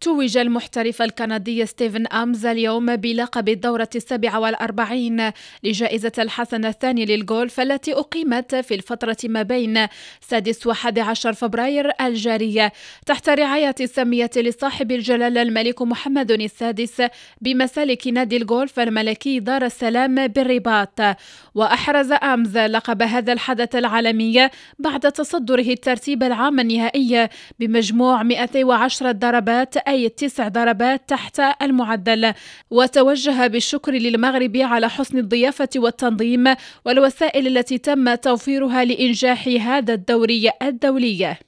توج المحترف الكندي ستيفن أمز اليوم بلقب الدورة السابعة والأربعين لجائزة الحسن الثاني للغولف التي أقيمت في الفترة ما بين سادس وحد عشر فبراير الجارية تحت رعاية السامية لصاحب الجلالة الملك محمد السادس بمسالك نادي الغولف الملكي دار السلام بالرباط. وأحرز أمز لقب هذا الحدث العالمي بعد تصدره الترتيب العام النهائي بمجموع 210 ضربات أي تسع ضربات تحت المعدل. وتوجه بالشكر للمغرب على حسن الضيافة والتنظيم والوسائل التي تم توفيرها لإنجاح هذا الدوري الدولي.